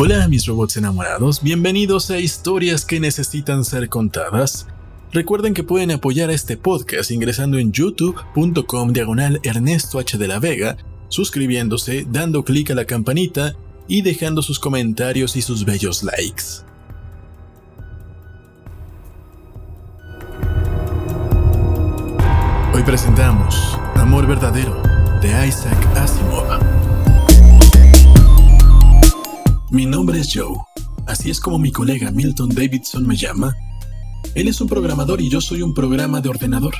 Hola mis robots enamorados, bienvenidos a Historias que necesitan ser contadas. Recuerden que pueden apoyar a este podcast ingresando en youtube.com diagonal Ernesto H de la Vega, suscribiéndose, dando clic a la campanita y dejando sus comentarios y sus bellos likes. Hoy presentamos Amor Verdadero de Isaac Asimov. Mi nombre es Joe, así es como mi colega Milton Davidson me llama. Él es un programador y yo soy un programa de ordenador.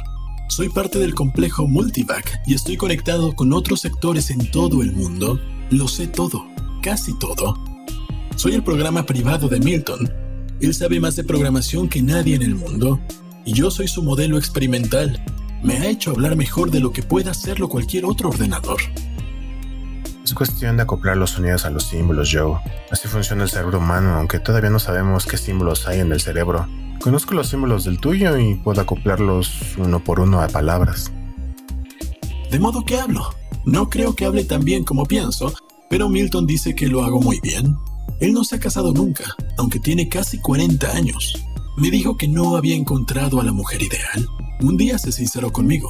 Soy parte del complejo Multivac y estoy conectado con otros sectores en todo el mundo. Lo sé todo, casi todo. Soy el programa privado de Milton. Él sabe más de programación que nadie en el mundo y yo soy su modelo experimental. Me ha hecho hablar mejor de lo que pueda hacerlo cualquier otro ordenador. Es cuestión de acoplar los sonidos a los símbolos, Joe. Así funciona el cerebro humano, aunque todavía no sabemos qué símbolos hay en el cerebro. Conozco los símbolos del tuyo y puedo acoplarlos uno por uno a palabras. De modo que hablo. No creo que hable tan bien como pienso, pero Milton dice que lo hago muy bien. Él no se ha casado nunca, aunque tiene casi 40 años. Me dijo que no había encontrado a la mujer ideal. Un día se sinceró conmigo.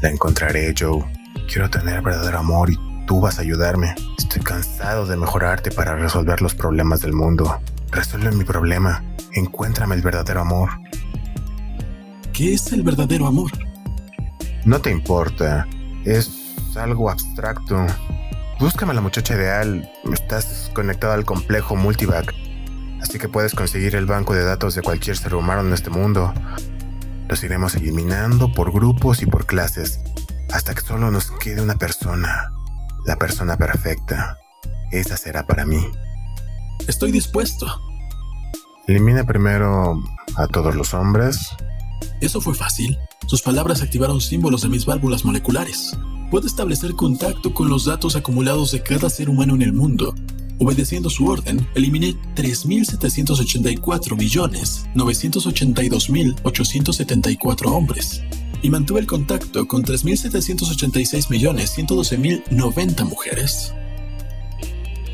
La encontraré, Joe. Quiero tener verdadero amor y Tú vas a ayudarme. Estoy cansado de mejorarte para resolver los problemas del mundo. Resuelve mi problema. Encuéntrame el verdadero amor. ¿Qué es el verdadero amor? No te importa. Es algo abstracto. Búscame a la muchacha ideal. Estás conectado al complejo Multivac. Así que puedes conseguir el banco de datos de cualquier ser humano en este mundo. Los iremos eliminando por grupos y por clases, hasta que solo nos quede una persona la persona perfecta. Esa será para mí. Estoy dispuesto. Elimina primero a todos los hombres. Eso fue fácil. Sus palabras activaron símbolos de mis válvulas moleculares. Puedo establecer contacto con los datos acumulados de cada ser humano en el mundo. Obedeciendo su orden, eliminé 3.784.982.874 hombres y mantuve el contacto con 3.786.112.090 mujeres.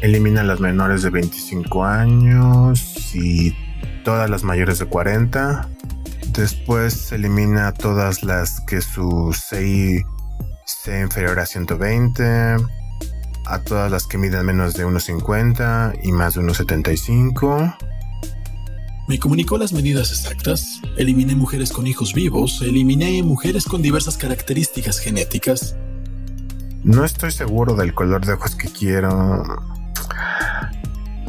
Elimina las menores de 25 años y todas las mayores de 40. Después elimina todas las que su CI sea inferior a 120. A todas las que midan menos de 1,50 y más de 1,75 me comunicó las medidas exactas, eliminé mujeres con hijos vivos, eliminé mujeres con diversas características genéticas. No estoy seguro del color de ojos que quiero.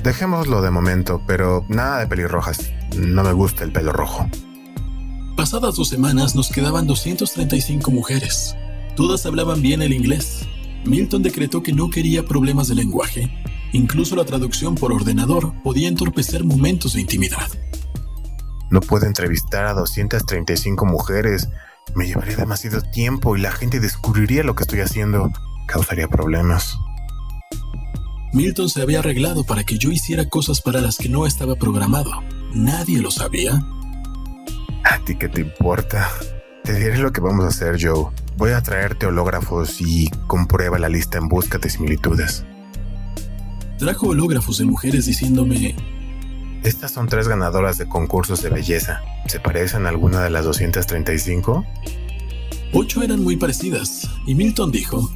Dejémoslo de momento, pero nada de pelirrojas. No me gusta el pelo rojo. Pasadas dos semanas nos quedaban 235 mujeres. Todas hablaban bien el inglés. Milton decretó que no quería problemas de lenguaje. Incluso la traducción por ordenador podía entorpecer momentos de intimidad. No puedo entrevistar a 235 mujeres. Me llevaría demasiado tiempo y la gente descubriría lo que estoy haciendo. Causaría problemas. Milton se había arreglado para que yo hiciera cosas para las que no estaba programado. Nadie lo sabía. ¿A ti qué te importa? Te diré lo que vamos a hacer, Joe. Voy a traerte hológrafos y comprueba la lista en busca de similitudes. Trajo hológrafos de mujeres diciéndome, estas son tres ganadoras de concursos de belleza. ¿Se parecen a alguna de las 235? Ocho eran muy parecidas, y Milton dijo,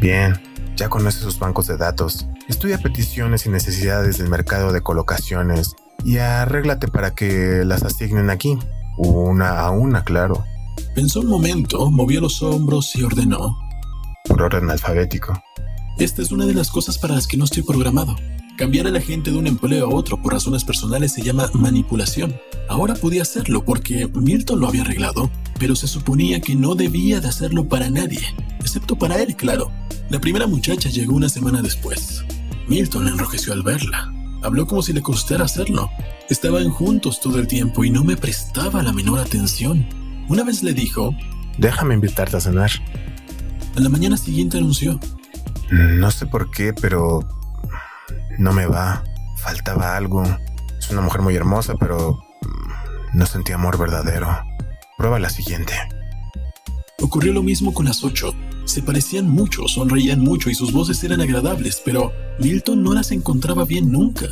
Bien, ya conoce sus bancos de datos. Estudia peticiones y necesidades del mercado de colocaciones y arréglate para que las asignen aquí. Una a una, claro. Pensó un momento, movió los hombros y ordenó. Por orden alfabético. Esta es una de las cosas para las que no estoy programado. Cambiar a la gente de un empleo a otro por razones personales se llama manipulación. Ahora podía hacerlo porque Milton lo había arreglado, pero se suponía que no debía de hacerlo para nadie, excepto para él, claro. La primera muchacha llegó una semana después. Milton enrojeció al verla. Habló como si le costara hacerlo. Estaban juntos todo el tiempo y no me prestaba la menor atención. Una vez le dijo, Déjame invitarte a cenar. A la mañana siguiente anunció, No sé por qué, pero no me va, faltaba algo. Es una mujer muy hermosa, pero mm, no sentí amor verdadero. Prueba la siguiente. Ocurrió lo mismo con las ocho. Se parecían mucho, sonreían mucho y sus voces eran agradables, pero Milton no las encontraba bien nunca.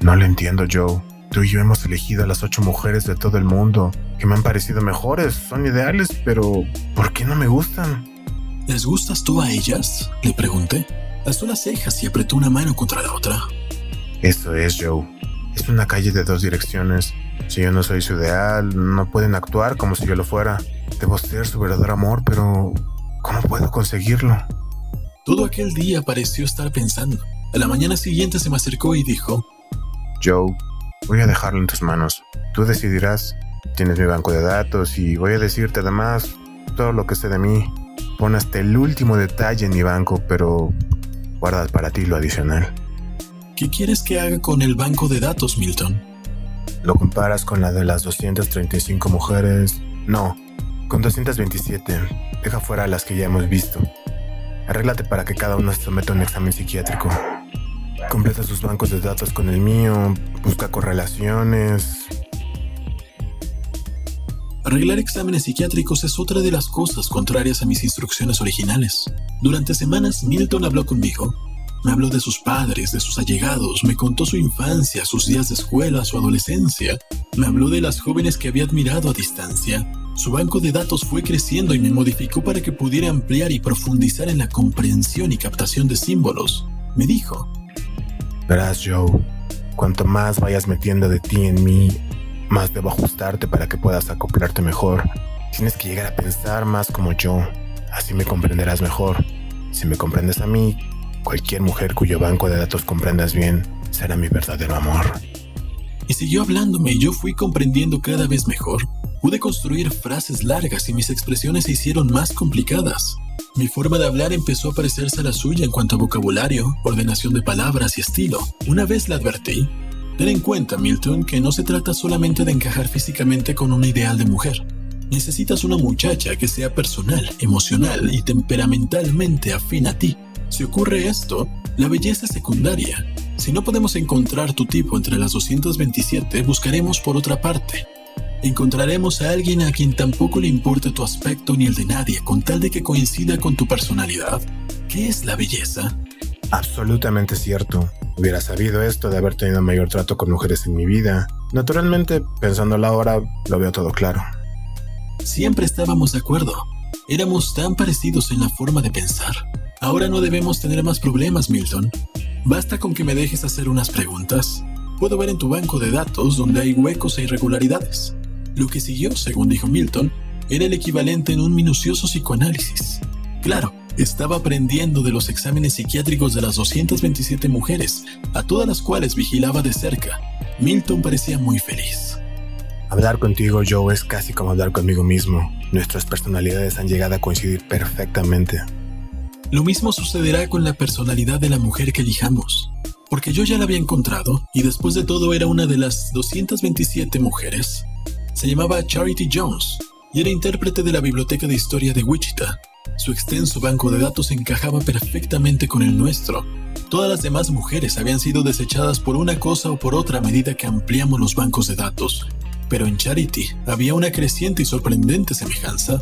No lo entiendo, Joe. Tú y yo hemos elegido a las ocho mujeres de todo el mundo que me han parecido mejores, son ideales, pero ¿por qué no me gustan? ¿Les gustas tú a ellas? Le pregunté. Alzó las cejas y apretó una mano contra la otra. Eso es, Joe. Es una calle de dos direcciones. Si yo no soy su ideal, no pueden actuar como si yo lo fuera. Debo ser su verdadero amor, pero ¿cómo puedo conseguirlo? Todo aquel día pareció estar pensando. A la mañana siguiente se me acercó y dijo, Joe, voy a dejarlo en tus manos. Tú decidirás. Tienes mi banco de datos y voy a decirte además todo lo que sé de mí. Pon hasta el último detalle en mi banco, pero guarda para ti lo adicional. ¿Qué quieres que haga con el banco de datos, Milton? Lo comparas con la de las 235 mujeres. No, con 227. Deja fuera las que ya hemos visto. Arréglate para que cada uno se someta a un examen psiquiátrico. Completa sus bancos de datos con el mío, busca correlaciones. Arreglar exámenes psiquiátricos es otra de las cosas contrarias a mis instrucciones originales. Durante semanas, Milton habló conmigo. Me habló de sus padres, de sus allegados, me contó su infancia, sus días de escuela, su adolescencia. Me habló de las jóvenes que había admirado a distancia. Su banco de datos fue creciendo y me modificó para que pudiera ampliar y profundizar en la comprensión y captación de símbolos. Me dijo, Verás, Joe, cuanto más vayas metiendo de ti en mí, más debo ajustarte para que puedas acoplarte mejor. Tienes que llegar a pensar más como yo, así me comprenderás mejor. Si me comprendes a mí, cualquier mujer cuyo banco de datos comprendas bien será mi verdadero amor. Y siguió hablándome y yo fui comprendiendo cada vez mejor. Pude construir frases largas y mis expresiones se hicieron más complicadas. Mi forma de hablar empezó a parecerse a la suya en cuanto a vocabulario, ordenación de palabras y estilo. Una vez la advertí. Ten en cuenta, Milton, que no se trata solamente de encajar físicamente con un ideal de mujer. Necesitas una muchacha que sea personal, emocional y temperamentalmente afín a ti. Si ocurre esto, la belleza es secundaria. Si no podemos encontrar tu tipo entre las 227, buscaremos por otra parte encontraremos a alguien a quien tampoco le importe tu aspecto ni el de nadie, con tal de que coincida con tu personalidad. ¿Qué es la belleza? Absolutamente cierto. Hubiera sabido esto de haber tenido mayor trato con mujeres en mi vida. Naturalmente, pensándolo ahora, lo veo todo claro. Siempre estábamos de acuerdo. Éramos tan parecidos en la forma de pensar. Ahora no debemos tener más problemas, Milton. Basta con que me dejes hacer unas preguntas. Puedo ver en tu banco de datos donde hay huecos e irregularidades. Lo que siguió, según dijo Milton, era el equivalente en un minucioso psicoanálisis. Claro, estaba aprendiendo de los exámenes psiquiátricos de las 227 mujeres, a todas las cuales vigilaba de cerca. Milton parecía muy feliz. Hablar contigo, Joe, es casi como hablar conmigo mismo. Nuestras personalidades han llegado a coincidir perfectamente. Lo mismo sucederá con la personalidad de la mujer que elijamos, porque yo ya la había encontrado y después de todo era una de las 227 mujeres se llamaba Charity Jones y era intérprete de la Biblioteca de Historia de Wichita. Su extenso banco de datos encajaba perfectamente con el nuestro. Todas las demás mujeres habían sido desechadas por una cosa o por otra a medida que ampliamos los bancos de datos. Pero en Charity había una creciente y sorprendente semejanza.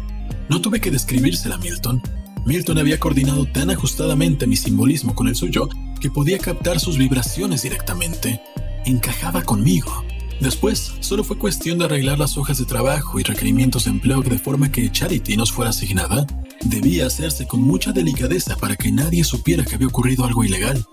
No tuve que describírsela a Milton. Milton había coordinado tan ajustadamente mi simbolismo con el suyo que podía captar sus vibraciones directamente. Encajaba conmigo. Después, solo fue cuestión de arreglar las hojas de trabajo y requerimientos de empleo de forma que Charity nos fuera asignada. Debía hacerse con mucha delicadeza para que nadie supiera que había ocurrido algo ilegal.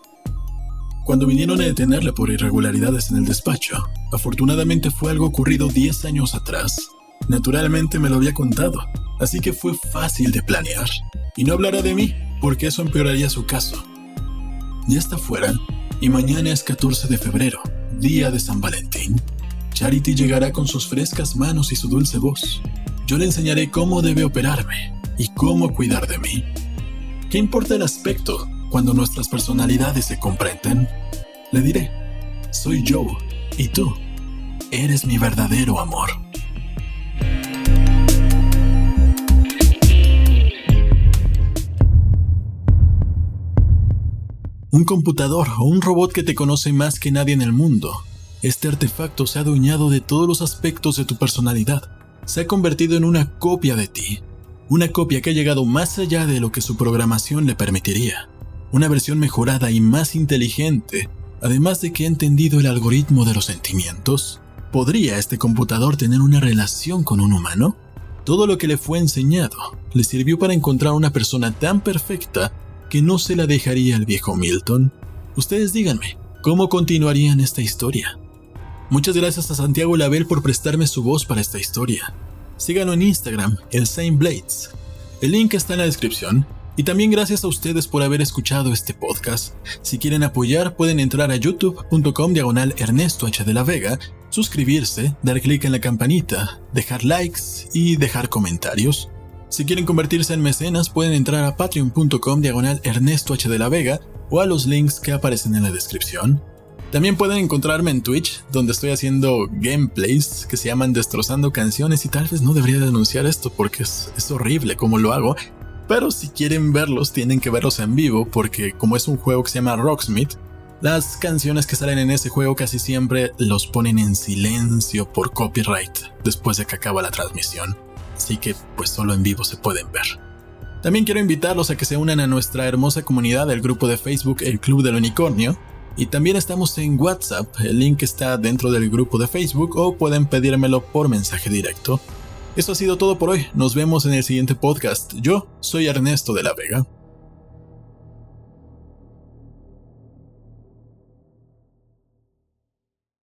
Cuando vinieron a detenerla por irregularidades en el despacho, afortunadamente fue algo ocurrido 10 años atrás. Naturalmente me lo había contado, así que fue fácil de planear. Y no hablará de mí, porque eso empeoraría su caso. Ya está fuera, y mañana es 14 de febrero, día de San Valentín. Charity llegará con sus frescas manos y su dulce voz. Yo le enseñaré cómo debe operarme y cómo cuidar de mí. ¿Qué importa el aspecto cuando nuestras personalidades se comprenden? Le diré, soy yo y tú eres mi verdadero amor. Un computador o un robot que te conoce más que nadie en el mundo. Este artefacto se ha adueñado de todos los aspectos de tu personalidad. Se ha convertido en una copia de ti. Una copia que ha llegado más allá de lo que su programación le permitiría, una versión mejorada y más inteligente, además de que ha entendido el algoritmo de los sentimientos. ¿Podría este computador tener una relación con un humano? Todo lo que le fue enseñado le sirvió para encontrar una persona tan perfecta que no se la dejaría al viejo Milton. Ustedes díganme, ¿cómo continuarían esta historia? Muchas gracias a Santiago Label por prestarme su voz para esta historia. Síganlo en Instagram, el Same Blades. El link está en la descripción. Y también gracias a ustedes por haber escuchado este podcast. Si quieren apoyar, pueden entrar a youtube.com diagonal Ernesto H. de la Vega, suscribirse, dar clic en la campanita, dejar likes y dejar comentarios. Si quieren convertirse en mecenas, pueden entrar a patreon.com diagonal Ernesto H. de la Vega o a los links que aparecen en la descripción. También pueden encontrarme en Twitch, donde estoy haciendo gameplays que se llaman Destrozando Canciones y tal vez no debería denunciar esto porque es, horrible como lo hago. Pero si quieren verlos, tienen que verlos en vivo porque como es un juego que se llama Rocksmith, las canciones que salen en ese juego casi siempre los ponen en silencio por copyright después de que acaba la transmisión. Así que pues solo en vivo se pueden ver. También quiero invitarlos a que se unan a nuestra hermosa comunidad del grupo de Facebook El Club del Unicornio, y también estamos en WhatsApp, el link está dentro del grupo de Facebook o pueden pedírmelo por mensaje directo. Eso ha sido todo por hoy, nos vemos en el siguiente podcast. Yo soy Ernesto de la Vega.